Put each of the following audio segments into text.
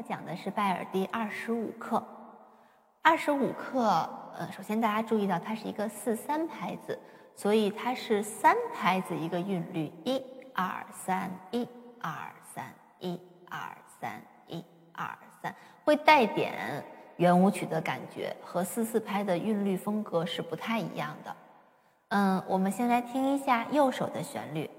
要讲的是拜耳第二十五课。二十五课，呃，首先大家注意到它是一个四三拍子，所以它是三拍子一个韵律，一二三，一二三，一二三，一二三，会带点圆舞曲的感觉，和四四拍的韵律风格是不太一样的。嗯，我们先来听一下右手的旋律。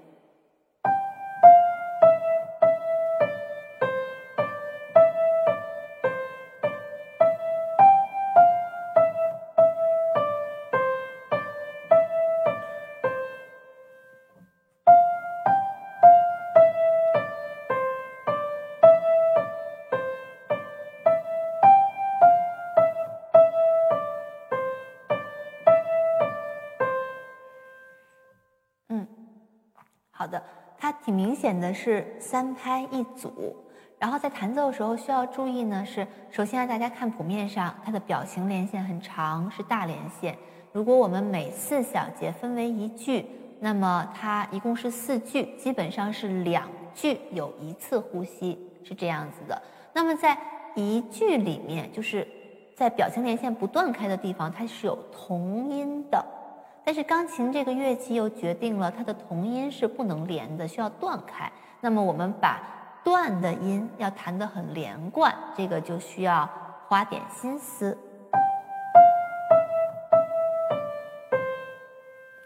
的，它挺明显的是三拍一组，然后在弹奏的时候需要注意呢，是首先让大家看谱面上，它的表情连线很长，是大连线。如果我们每四小节分为一句，那么它一共是四句，基本上是两句有一次呼吸，是这样子的。那么在一句里面，就是在表情连线不断开的地方，它是有同音的。但是钢琴这个乐器又决定了它的同音是不能连的，需要断开。那么我们把断的音要弹得很连贯，这个就需要花点心思。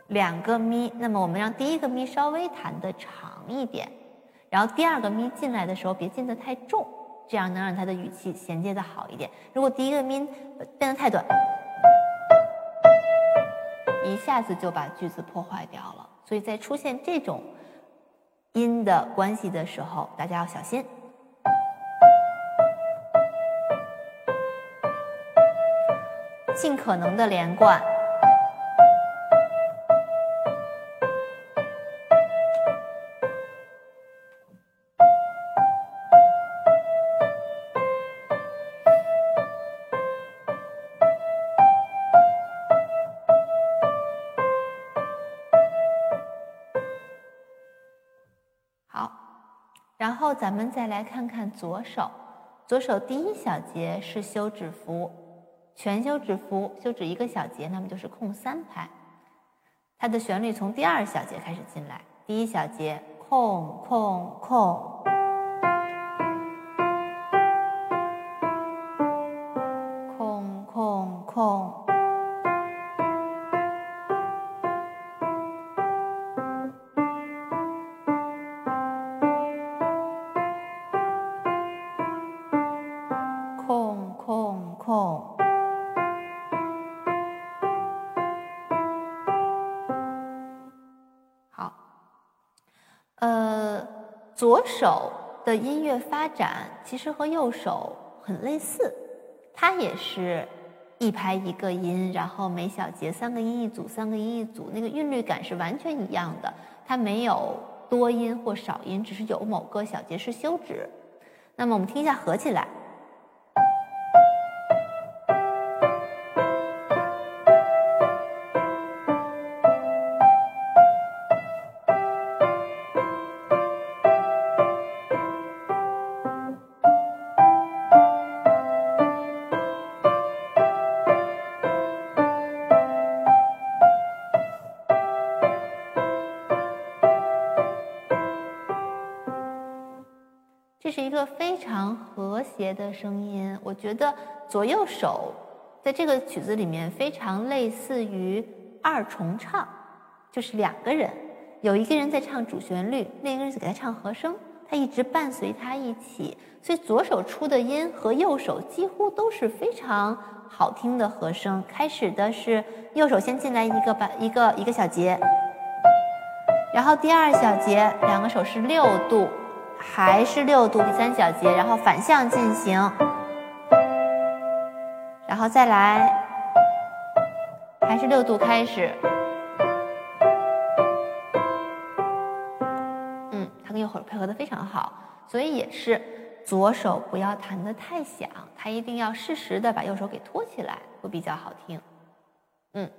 两个咪，那么我们让第一个咪稍微弹得长一点，然后第二个咪进来的时候别进得太重，这样能让它的语气衔接的好一点。如果第一个咪变得太短。一下子就把句子破坏掉了，所以在出现这种音的关系的时候，大家要小心，尽可能的连贯。后咱们再来看看左手，左手第一小节是休止符，全休止符，休止一个小节，那么就是空三拍。它的旋律从第二小节开始进来，第一小节空空空，空左手的音乐发展其实和右手很类似，它也是一拍一个音，然后每小节三个音一组，三个音一组，那个韵律感是完全一样的。它没有多音或少音，只是有某个小节是休止。那么我们听一下合起来。是一个非常和谐的声音，我觉得左右手在这个曲子里面非常类似于二重唱，就是两个人，有一个人在唱主旋律，另一个人在给他唱和声，他一直伴随他一起，所以左手出的音和右手几乎都是非常好听的和声。开始的是右手先进来一个半一个一个小节，然后第二小节两个手是六度。还是六度第三小节，然后反向进行，然后再来，还是六度开始。嗯，他跟右手配合的非常好，所以也是左手不要弹的太响，他一定要适时的把右手给托起来，会比较好听。嗯，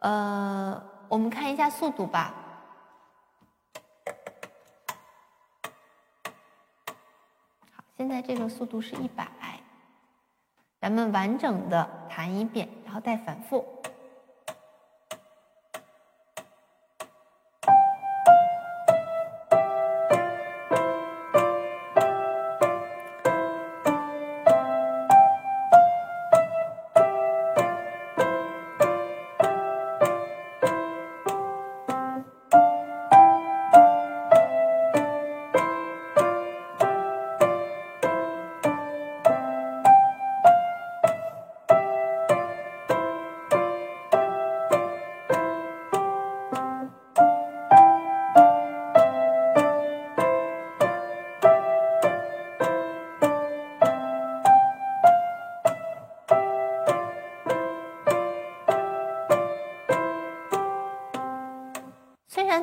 呃，我们看一下速度吧。现在这个速度是一百，咱们完整的弹一遍，然后带反复。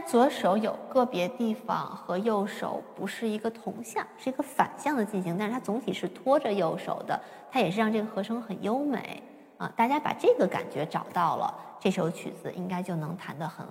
左手有个别地方和右手不是一个同向，是一个反向的进行，但是它总体是拖着右手的，它也是让这个和声很优美啊。大家把这个感觉找到了，这首曲子应该就能弹得很好。